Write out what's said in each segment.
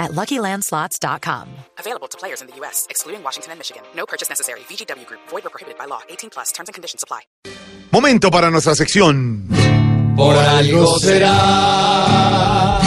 at LuckyLandSlots.com. Available to players in the U.S., excluding Washington and Michigan. No purchase necessary. VGW Group. Void or prohibited by law. 18 plus. Terms and conditions apply. Momento para nuestra sección. Por algo será.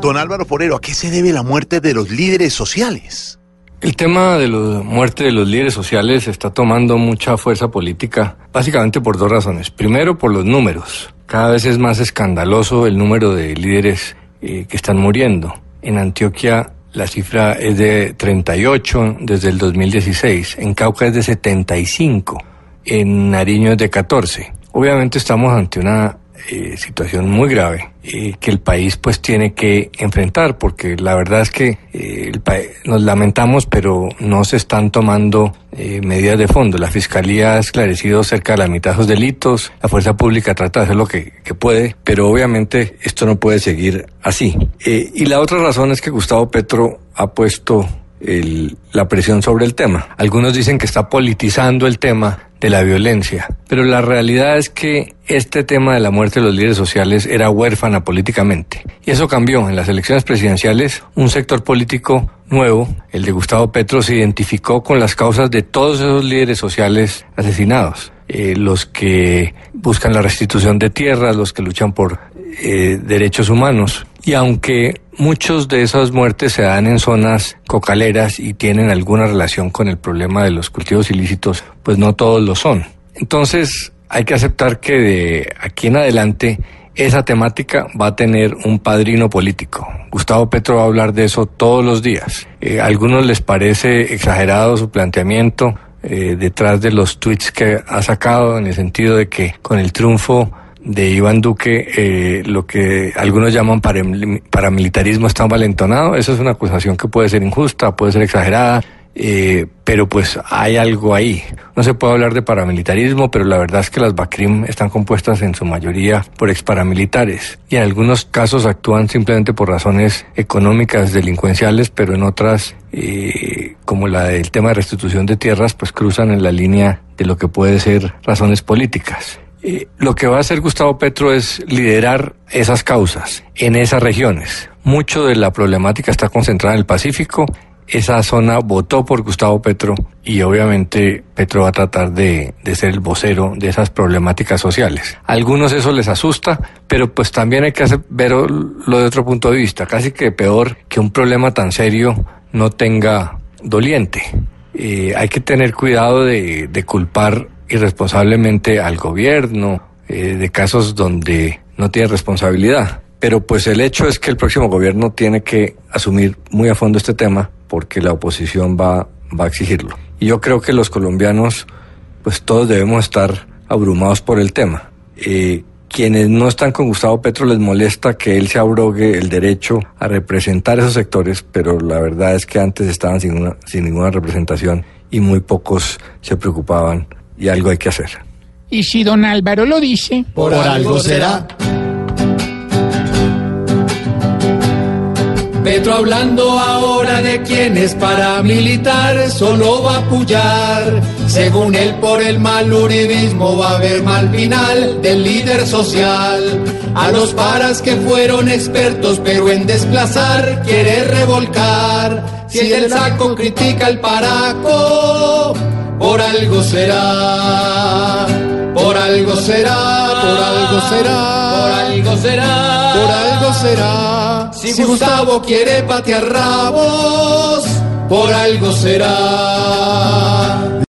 Don Álvaro Forero, ¿a qué se debe la muerte de los líderes sociales? El tema de la muerte de los líderes sociales está tomando mucha fuerza política, básicamente por dos razones. Primero, por los números. Cada vez es más escandaloso el número de líderes eh, que están muriendo. En Antioquia la cifra es de 38 desde el 2016, en Cauca es de 75, en Nariño es de 14. Obviamente estamos ante una eh, situación muy grave eh, que el país pues tiene que enfrentar porque la verdad es que eh, el nos lamentamos pero no se están tomando eh, medidas de fondo. La fiscalía ha esclarecido cerca de la mitad de esos delitos, la fuerza pública trata de hacer lo que, puede, pero obviamente esto no puede seguir así. y la otra razón es que Gustavo Petro ha puesto la presión sobre el tema. Algunos dicen que está politizando el tema de la violencia, pero la realidad es que este tema de la muerte de los líderes sociales era huérfana políticamente. Y eso cambió. En las elecciones presidenciales, un sector político nuevo, el de Gustavo Petro, se identificó con las causas de todos esos líderes sociales asesinados. Eh, los que buscan la restitución de tierras, los que luchan por eh, derechos humanos. Y aunque muchos de esas muertes se dan en zonas cocaleras y tienen alguna relación con el problema de los cultivos ilícitos, pues no todos lo son. Entonces hay que aceptar que de aquí en adelante esa temática va a tener un padrino político. Gustavo Petro va a hablar de eso todos los días. Eh, a algunos les parece exagerado su planteamiento eh, detrás de los tweets que ha sacado en el sentido de que con el triunfo de Iván Duque, eh, lo que algunos llaman paramilitarismo está valentonado. Esa es una acusación que puede ser injusta, puede ser exagerada, eh, pero pues hay algo ahí. No se puede hablar de paramilitarismo, pero la verdad es que las BACRIM están compuestas en su mayoría por exparamilitares y en algunos casos actúan simplemente por razones económicas, delincuenciales, pero en otras, eh, como la del tema de restitución de tierras, pues cruzan en la línea de lo que puede ser razones políticas. Eh, lo que va a hacer Gustavo Petro es liderar esas causas en esas regiones. Mucho de la problemática está concentrada en el Pacífico. Esa zona votó por Gustavo Petro y obviamente Petro va a tratar de, de ser el vocero de esas problemáticas sociales. A algunos eso les asusta, pero pues también hay que hacer, verlo de otro punto de vista. Casi que peor que un problema tan serio no tenga doliente. Eh, hay que tener cuidado de, de culpar irresponsablemente al gobierno, eh, de casos donde no tiene responsabilidad. Pero pues el hecho es que el próximo gobierno tiene que asumir muy a fondo este tema porque la oposición va, va a exigirlo. Y yo creo que los colombianos, pues todos debemos estar abrumados por el tema. Eh, quienes no están con Gustavo Petro les molesta que él se abrogue el derecho a representar esos sectores, pero la verdad es que antes estaban sin, una, sin ninguna representación y muy pocos se preocupaban y algo hay que hacer. Y si don Álvaro lo dice, por, algo será. Petro hablando ahora de quién es paramilitar, solo va a apoyar. Según él, por el mal uribismo va a haber mal final del líder social. A los paras que fueron expertos, pero en desplazar quiere revolcar. Si el saco critica el paraco, algo será, por algo será, por algo será, por algo será, por algo será. Si, Gustavo quiere patear rabos, por algo será.